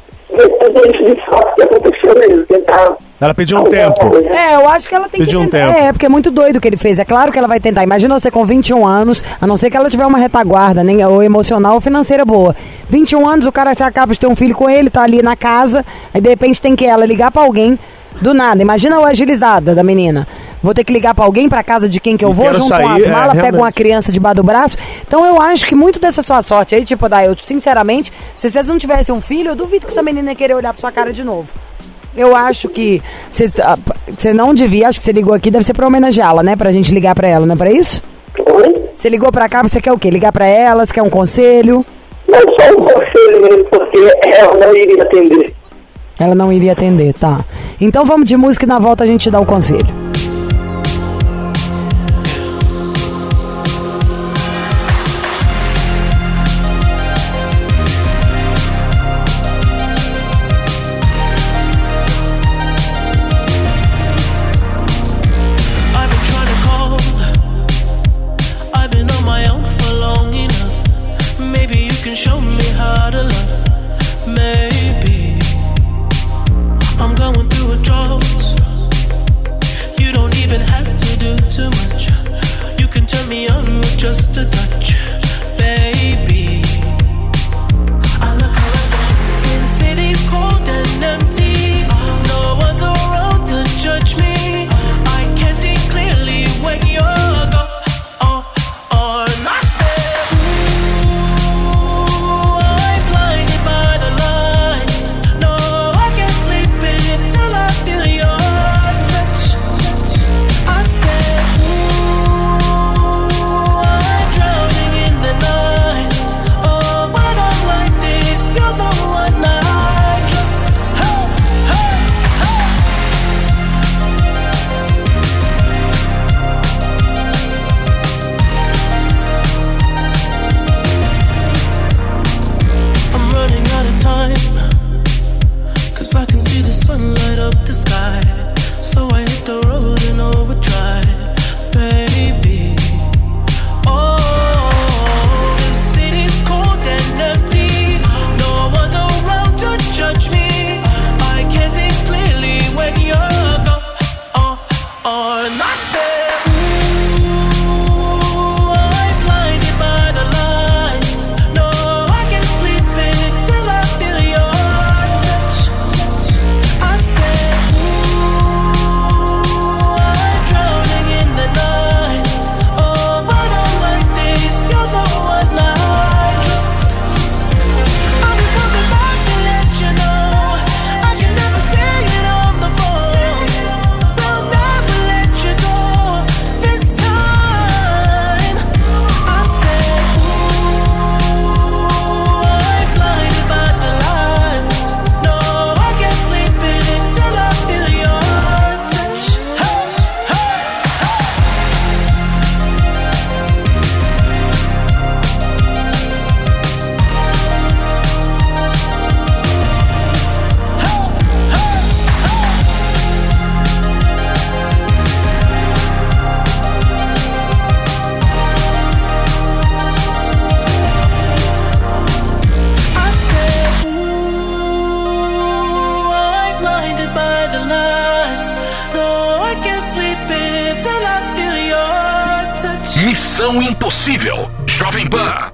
[SPEAKER 3] Ela pediu um tempo.
[SPEAKER 2] É, eu acho que ela tem
[SPEAKER 3] Pediu
[SPEAKER 2] que
[SPEAKER 3] um
[SPEAKER 2] tentar.
[SPEAKER 3] tempo.
[SPEAKER 2] É, porque é muito doido o que ele fez. É claro que ela vai tentar. Imagina você com 21 anos, a não ser que ela tiver uma retaguarda, nem ou emocional ou financeira boa. 21 anos, o cara se acaba de ter um filho com ele, tá ali na casa, aí de repente tem que ela ligar pra alguém. Do nada, imagina a agilizada da menina. Vou ter que ligar pra alguém pra casa de quem que eu
[SPEAKER 3] E
[SPEAKER 2] vou, junto com
[SPEAKER 3] sair,
[SPEAKER 2] as
[SPEAKER 3] é,
[SPEAKER 2] malas, pego
[SPEAKER 3] realmente.
[SPEAKER 2] uma criança debaixo do braço. Então eu acho que muito dessa sua sorte aí, tipo, da eu, sinceramente, se vocês não tivessem um filho, eu duvido que essa menina ia querer olhar pra sua cara de novo. Eu acho que ah, você não devia, acho que você ligou aqui, deve ser pra homenageá-la, né? Pra gente ligar pra ela, não é pra isso? Você ligou pra cá, você quer o quê? Ligar pra ela, você quer um conselho?
[SPEAKER 6] Não só um conselho mesmo, porque ela não iria atender.
[SPEAKER 2] Ela não iria atender, tá. Então vamos de música e na volta a gente te dá o conselho.
[SPEAKER 1] Impossível. Jovem Pan.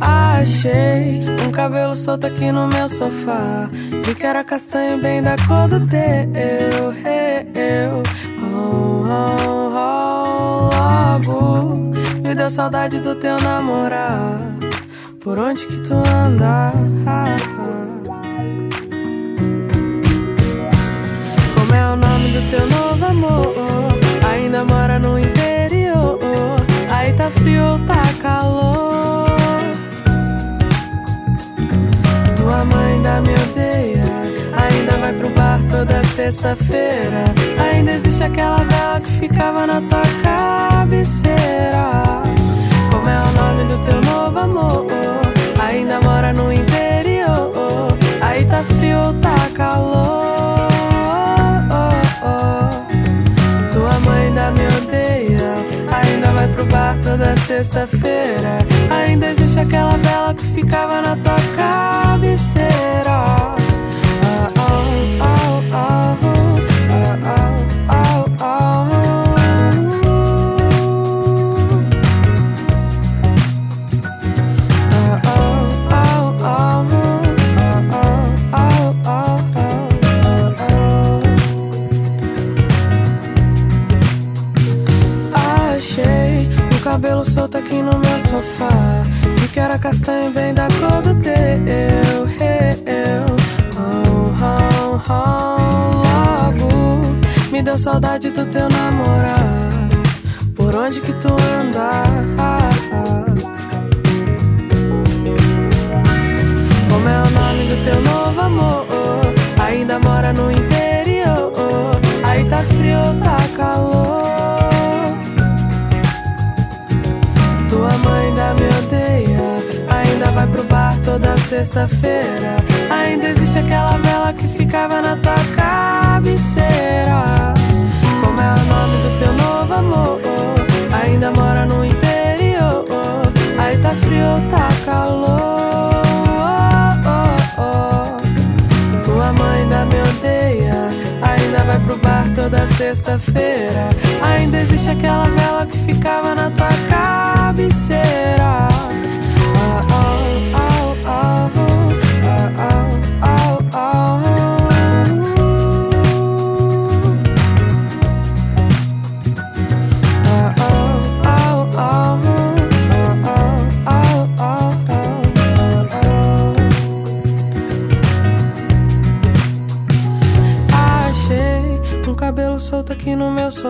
[SPEAKER 12] Achei um cabelo solto aqui no meu sofá. Vi que era castanho bem da cor do teu. Eu, oh, oh, oh, logo me deu saudade do teu namorar. Por onde que tu anda? Como do teu novo amor? Ainda mora no interior. Aí tá frio tá calor? Tua mãe ainda me odeia. Ainda vai pro bar toda sexta-feira. Ainda existe aquela vela que ficava na tua cabeceira. Como é o nome do teu novo amor? Ainda mora no interior. Aí tá frio tá calor? Pro bar toda sexta-feira. Ainda existe aquela vela que ficava na tua cabeceira.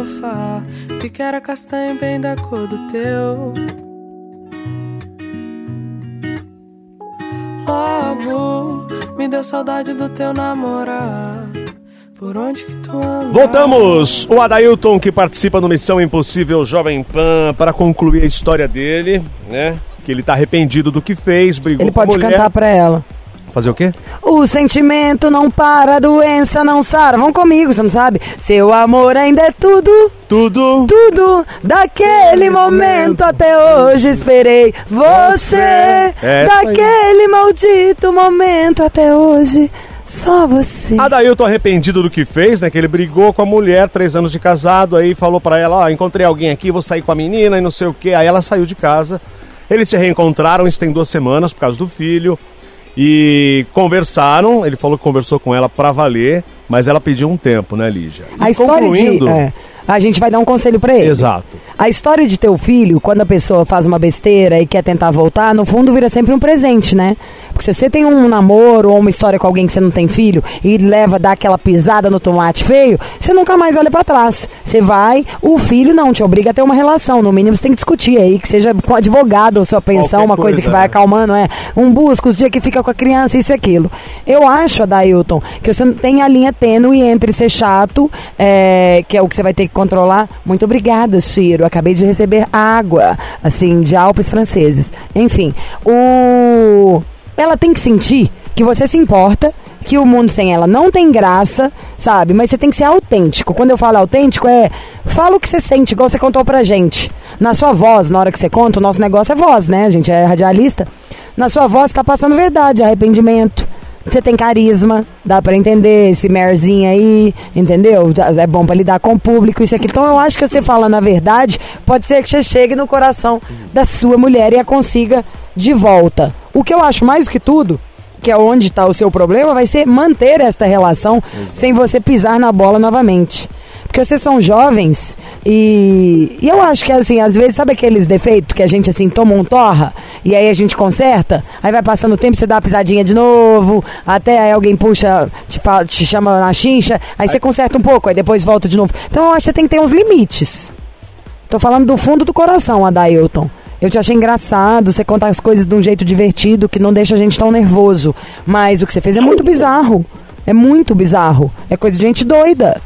[SPEAKER 12] Sofá. Vi que era castanho bem da cor do teu. Logo me deu saudade do teu namorar. Por onde que tu anda?
[SPEAKER 3] Voltamos! O Adailton que participa no Missão Impossível Jovem Pan para concluir a história dele, né? Que ele tá arrependido do que fez, brigou
[SPEAKER 2] Ele
[SPEAKER 3] com a
[SPEAKER 2] pode
[SPEAKER 3] mulher.
[SPEAKER 2] cantar pra ela.
[SPEAKER 3] Fazer o quê?
[SPEAKER 2] O sentimento não para, a doença não sara. Vão comigo, você não sabe? Seu amor ainda é tudo.
[SPEAKER 3] Tudo.
[SPEAKER 2] Tudo. Daquele momento até hoje esperei você.
[SPEAKER 3] É,
[SPEAKER 2] Daquele maldito momento até hoje. Só você.
[SPEAKER 3] Adailton arrependido do que fez, né? Que ele brigou com a mulher, três anos de casado, aí falou pra ela, ó, encontrei alguém aqui, vou sair com a menina e não sei o quê. Aí ela saiu de casa. Eles se reencontraram, isso tem duas semanas por causa do filho. E conversaram, ele falou que conversou com ela pra valer, mas ela pediu um tempo, né, Lígia?
[SPEAKER 2] A
[SPEAKER 3] E
[SPEAKER 2] história
[SPEAKER 3] concluindo,
[SPEAKER 2] de. é, a gente vai dar um conselho pra ele.
[SPEAKER 3] Exato.
[SPEAKER 2] A história de teu filho, quando a pessoa faz uma besteira e quer tentar voltar, no fundo vira sempre um presente, né? Porque se você tem um namoro ou uma história com alguém que você não tem filho e leva, dá aquela pisada no tomate feio, você nunca mais olha pra trás. Você vai, o filho não te obriga a ter uma relação. No mínimo você tem que discutir aí, que seja com advogado ou sua pensão,
[SPEAKER 3] Qualquer
[SPEAKER 2] uma coisa, que
[SPEAKER 3] coisa,
[SPEAKER 2] vai
[SPEAKER 3] né?
[SPEAKER 2] acalmando, é. Um busca os dias que fica com a criança, isso e aquilo. Eu acho, Adailton, que você tem a linha tênue entre ser chato, é, que é o que você vai ter que controlar. Muito obrigada, Ciro. Acabei de receber água, assim, de Alpes franceses. Enfim, o. Ela tem que sentir que você se importa, que o mundo sem ela não tem graça, sabe? Mas você tem que ser autêntico. Quando eu falo autêntico, é. Fala o que você sente, igual você contou pra gente. Na sua voz, na hora que você conta, o nosso negócio é voz, né? A gente é radialista. Na sua voz tá passando verdade, arrependimento. Você tem carisma, dá pra entender esse merzinho aí, entendeu? É bom pra lidar com o público, isso aqui. Então eu acho que você falando a verdade, pode ser que você chegue no coração da sua mulher e a consiga de volta. O que eu acho mais do que tudo, que é onde está o seu problema, vai ser manter esta relação sem você pisar na bola novamente. Porque vocês são jovens e, e eu acho que assim, às vezes, sabe aqueles defeitos que a gente assim toma um torra e aí a gente conserta? Aí vai passando o tempo, você dá uma pisadinha de novo, até aí alguém puxa, te, fala- te chama na chincha, aí você conserta um pouco, aí depois volta de novo. Então eu acho que você tem que ter uns limites. Tô falando do fundo do coração, Adailton. Eu te achei engraçado, você conta as coisas de um jeito divertido que não deixa a gente tão nervoso. Mas o que você fez é muito bizarro. É muito bizarro. É coisa de gente doida.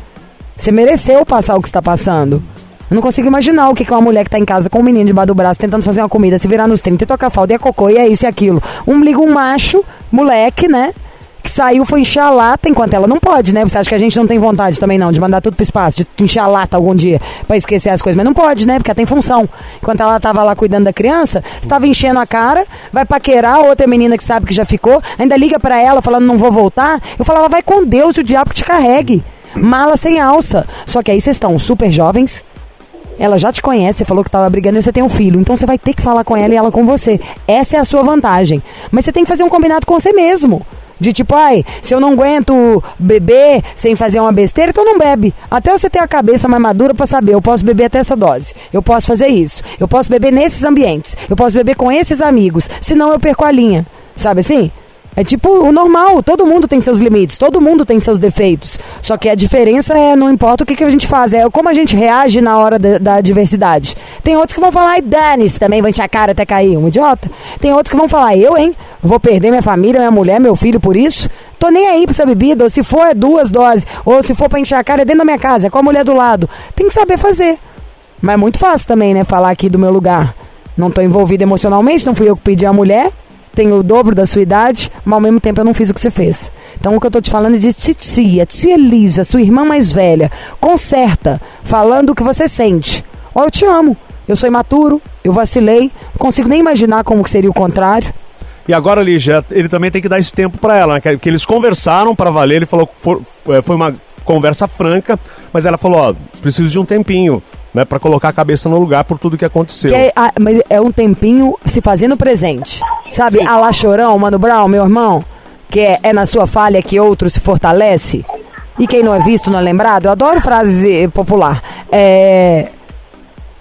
[SPEAKER 2] Você mereceu passar o que está passando. Eu não consigo imaginar o que que uma mulher que tá em casa com um menino debaixo do braço tentando fazer uma comida, se virar nos 30 e tocar falda e é cocô e é isso e aquilo. Um liga um macho, moleque, né? Que saiu, foi encher a lata enquanto ela não pode, né? Você acha que a gente não tem vontade também não de mandar tudo pro espaço, de encher a lata algum dia pra esquecer as coisas, mas não pode, né? Porque ela tem função. Enquanto ela tava lá cuidando da criança, estava enchendo a cara, vai paquerar outra menina que sabe que já ficou, ainda liga pra ela falando não vou voltar. Eu falava, vai com Deus e o diabo que te carregue. Mala sem alça. Só que aí vocês estão super jovens, ela já te conhece, falou que tava brigando e você tem um filho. Então você vai ter que falar com ela e ela com você. Essa é a sua vantagem. Mas você tem que fazer um combinado com você mesmo. De tipo, ai, se eu não aguento beber sem fazer uma besteira, então não bebe. Até você ter a cabeça mais madura pra saber, eu posso beber até essa dose. Eu posso fazer isso. Eu posso beber nesses ambientes. Eu posso beber com esses amigos. Senão eu perco a linha. Sabe assim? É tipo o normal, todo mundo tem seus limites, todo mundo tem seus defeitos. Só que a diferença é, não importa o que, que a gente faz, é como a gente reage na hora da, da adversidade. Tem outros que vão falar, ai, dane-se, também vai encher a cara até cair, um idiota. Tem outros que vão falar, eu, hein, vou perder minha família, minha mulher, meu filho por isso. Tô nem aí pra essa bebida, ou se for é duas doses, ou se for pra encher a cara é dentro da minha casa, é com a mulher do lado. Tem que saber fazer. Mas é muito fácil também, né, falar aqui do meu lugar. Não tô envolvido emocionalmente, não fui eu que pedi a mulher, tenho o dobro da sua idade, mas ao mesmo tempo eu não fiz o que você fez. Então o que eu tô te falando é de titia, tia Elisa, sua irmã mais velha, conserta, falando o que você sente. Ó, eu te amo, eu sou imaturo, eu vacilei, não consigo nem imaginar como seria o contrário.
[SPEAKER 3] E agora, Lígia, ele também tem que dar esse tempo pra ela, né? Que que eles conversaram pra valer, ele falou que é, foi uma conversa franca, mas ela falou, ó, preciso de um tempinho, né, Pra colocar a cabeça no lugar por tudo que aconteceu.
[SPEAKER 2] Que é, ah, mas é um tempinho se fazendo presente. Sabe, a lá chorão, Mano Brown, meu irmão, que é, é na sua falha que outro se fortalece. E quem não é visto não é lembrado. Eu adoro frase eh, popular. É.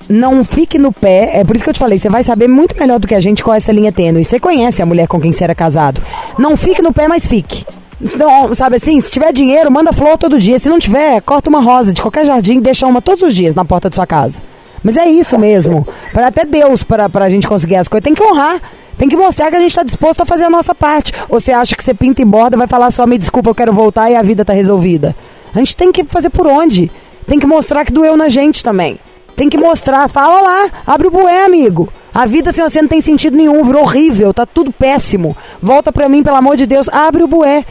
[SPEAKER 2] Não fique no pé, é por isso que eu te falei, você vai saber muito melhor do que a gente qual é essa linha tênue. Você conhece a mulher com quem você era casado. Não fique no pé, mas fique. Não, sabe assim, se tiver dinheiro, manda flor todo dia. Se não tiver, corta uma rosa de qualquer jardim e deixa uma todos os dias na porta da sua casa. Mas é isso mesmo. Para até Deus, para a gente conseguir as coisas, tem que honrar. Tem que mostrar que a gente está disposto a fazer a nossa parte. Ou você acha que você pinta e borda, vai falar só, me desculpa, eu quero voltar e a vida tá resolvida. A gente tem que fazer por onde? Tem que mostrar que doeu na gente também. Tem que mostrar, fala lá, abre o bué, amigo. A vida sem você não tem sentido nenhum, virou horrível, tá tudo péssimo. Volta pra mim, pelo amor de Deus, abre o bué.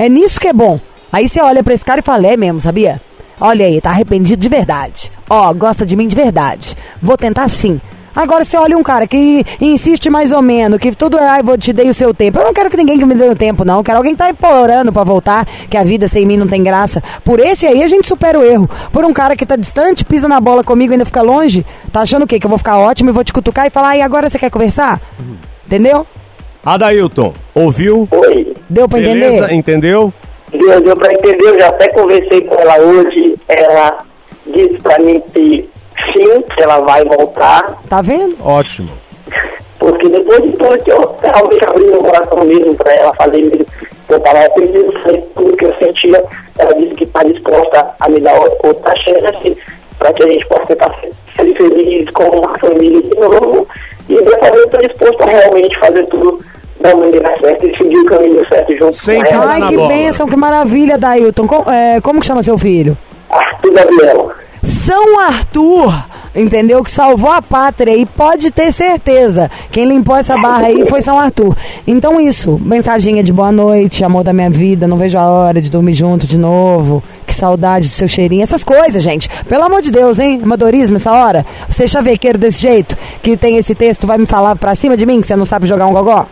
[SPEAKER 2] É nisso que é bom. Aí você olha pra esse cara e fala, é mesmo, sabia? Olha aí, tá arrependido de verdade. Ó, gosta de mim de verdade. Vou tentar sim. Agora você olha um cara que insiste mais ou menos, que tudo é, ai, vou te dei o seu tempo. Eu não quero que ninguém que me dê o tempo, não. Eu quero alguém que tá implorando pra voltar, que a vida sem mim não tem graça. Por esse aí a gente supera o erro. Por um cara que tá distante, pisa na bola comigo e ainda fica longe, tá achando o quê? Que eu vou ficar ótimo e vou te cutucar e falar, e agora você quer conversar? Entendeu?
[SPEAKER 3] Adailton, ouviu?
[SPEAKER 6] Oi.
[SPEAKER 2] Deu pra
[SPEAKER 3] Beleza,
[SPEAKER 2] entender?
[SPEAKER 3] entendeu?
[SPEAKER 6] Deu, deu pra entender, eu já até conversei com ela hoje. Ela disse pra mim que sim, que ela vai voltar.
[SPEAKER 2] Tá vendo?
[SPEAKER 3] Ótimo.
[SPEAKER 6] Porque depois de tudo que eu realmente abri meu coração mesmo pra ela fazer mesmo, eu tava perdido, foi tudo que eu sentia. Ela disse que tá disposta a me dar outra chance pra que a gente possa ser feliz com uma família de novo. E dessa vez eu tô disposto a realmente fazer tudo da maneira certa e seguir o caminho certo junto com ela.
[SPEAKER 2] Ai, que bênção, que maravilha, Dailton. Com- é, como que chama seu filho?
[SPEAKER 6] Arthur Gabriel.
[SPEAKER 2] São Arthur, entendeu? Que salvou a pátria e pode ter certeza. Quem limpou essa barra aí foi São Arthur. Então isso, mensaginha de boa noite, amor da minha vida, não vejo a hora de dormir junto de novo. Que saudade do seu cheirinho, essas coisas, gente. Pelo amor de Deus, hein? Amadorismo essa hora. Você é chavequeiro desse jeito, que tem esse texto, vai me falar pra cima de mim que você não sabe jogar um gogó?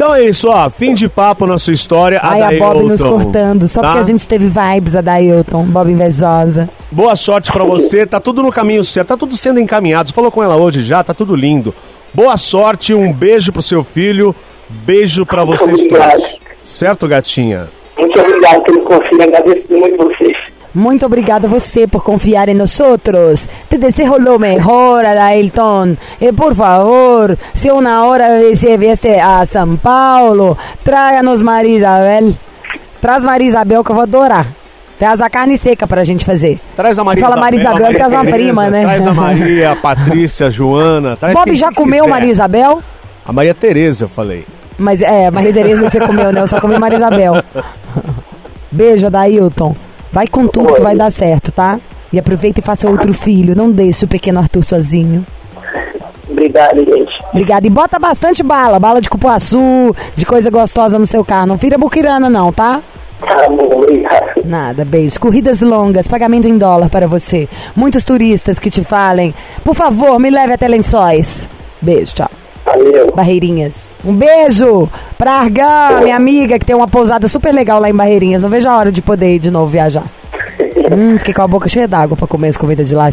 [SPEAKER 3] Então é isso, ó. Fim de papo na sua história.
[SPEAKER 14] Ai, a Bob nos cortando. Só
[SPEAKER 3] tá?
[SPEAKER 14] porque a gente teve vibes, a Dailton. Bob invejosa.
[SPEAKER 3] Boa sorte pra você, tá tudo no caminho certo, tá tudo sendo encaminhado. Você falou com ela hoje já, tá tudo lindo. Boa sorte, um beijo pro seu filho, beijo pra vocês
[SPEAKER 6] obrigado.
[SPEAKER 3] todos. Certo, gatinha?
[SPEAKER 6] Muito obrigado pelo conselho, agradeço muito vocês.
[SPEAKER 14] Muito obrigada a você por confiar em nós outros. Te desejo lo mejor, Adailton. E por favor, se uma hora você viesse a São Paulo, traga-nos Maria Isabel. Traz Maria Isabel que eu vou adorar. Traz a carne seca pra gente fazer.
[SPEAKER 3] Traz a Maria
[SPEAKER 14] Fala Maria Isabel, traz uma
[SPEAKER 3] Tereza,
[SPEAKER 14] prima, né?
[SPEAKER 3] Traz a Maria, a Patrícia, a Joana. Traz
[SPEAKER 14] Bob já comeu
[SPEAKER 3] quiser.
[SPEAKER 14] Maria Isabel?
[SPEAKER 3] A Maria Tereza, eu falei.
[SPEAKER 14] Mas é, Maria Tereza você comeu, né? Eu só comi Maria Isabel. Beijo, Adailton. Vai com tudo que vai dar certo, tá? E aproveita e faça outro filho. Não deixe o pequeno Arthur sozinho.
[SPEAKER 6] Obrigado, gente.
[SPEAKER 14] Obrigada. E bota bastante bala. Bala de cupuaçu, de coisa gostosa no seu carro. Não vira buquirana, não, tá?
[SPEAKER 6] Tá bom, obrigado.
[SPEAKER 14] Nada, beijo. Corridas longas, pagamento em dólar para você. Muitos turistas que te falem, por favor, me leve até lençóis. Beijo, tchau.
[SPEAKER 6] Valeu.
[SPEAKER 14] Barreirinhas. Um beijo pra Argan, minha amiga, que tem uma pousada super legal lá em Barreirinhas. Não vejo a hora de poder ir de novo viajar. hum, fiquei com a boca cheia d'água pra comer as comidas de lá.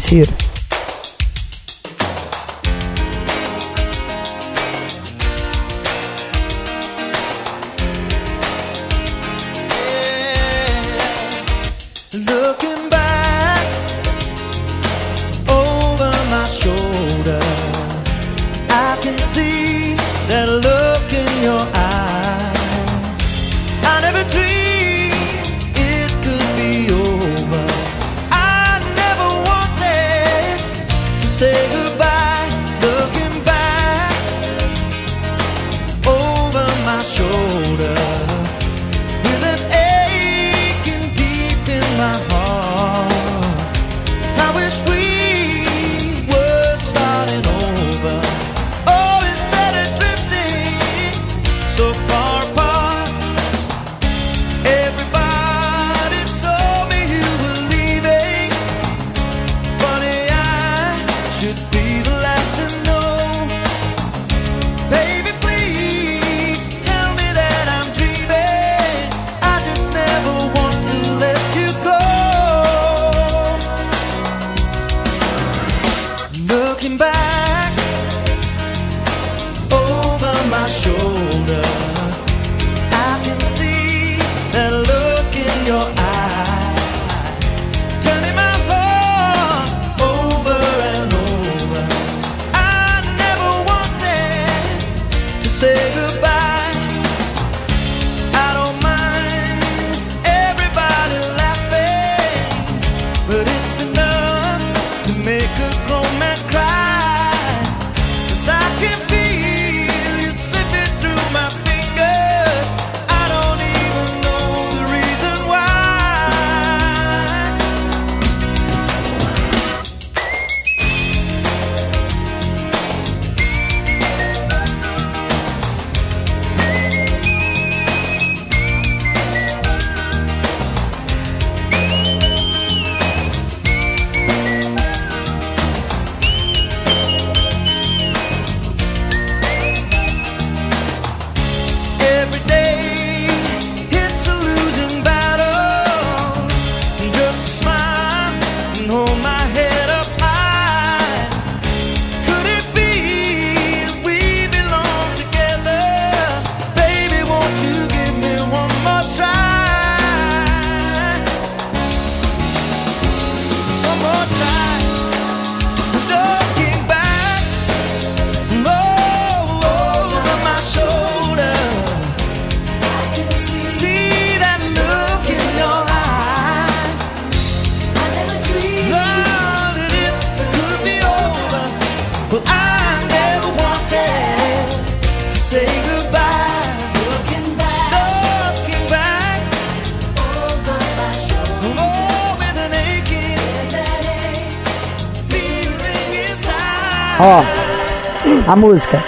[SPEAKER 2] A
[SPEAKER 14] música.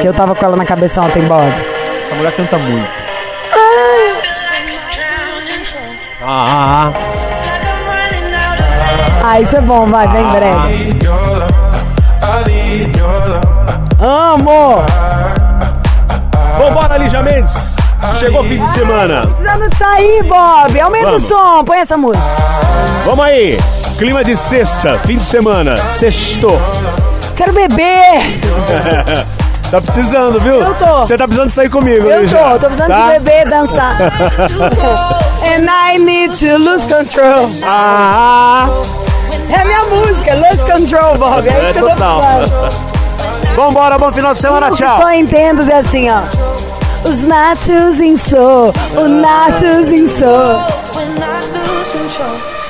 [SPEAKER 14] Que eu tava com ela na cabeça ontem, Bob.
[SPEAKER 3] Essa mulher canta muito. Ah, ah,
[SPEAKER 14] Ah, isso é bom, vai, vem breve. Amo!
[SPEAKER 3] Vambora, Lígia Mendes. Chegou fim de semana.
[SPEAKER 2] Precisando de sair, Bob. Aumenta
[SPEAKER 3] Vamos.
[SPEAKER 2] o som, põe essa música.
[SPEAKER 3] Vamos aí. Clima de sexta, fim de semana. Sextou.
[SPEAKER 2] Quero beber.
[SPEAKER 3] tá precisando, viu?
[SPEAKER 2] Eu tô.
[SPEAKER 3] Você tá precisando sair comigo,
[SPEAKER 2] Eu tô, tô precisando
[SPEAKER 3] Tá?
[SPEAKER 2] de beber, dançar. And I need to lose control.
[SPEAKER 3] Ah,
[SPEAKER 2] É minha música, lose control, Bob. É
[SPEAKER 3] é
[SPEAKER 2] isso que eu tô
[SPEAKER 3] total. Vambora, bom final de semana, tchau.
[SPEAKER 2] Só entendo é assim, ó. Os natos em so, o natos em so.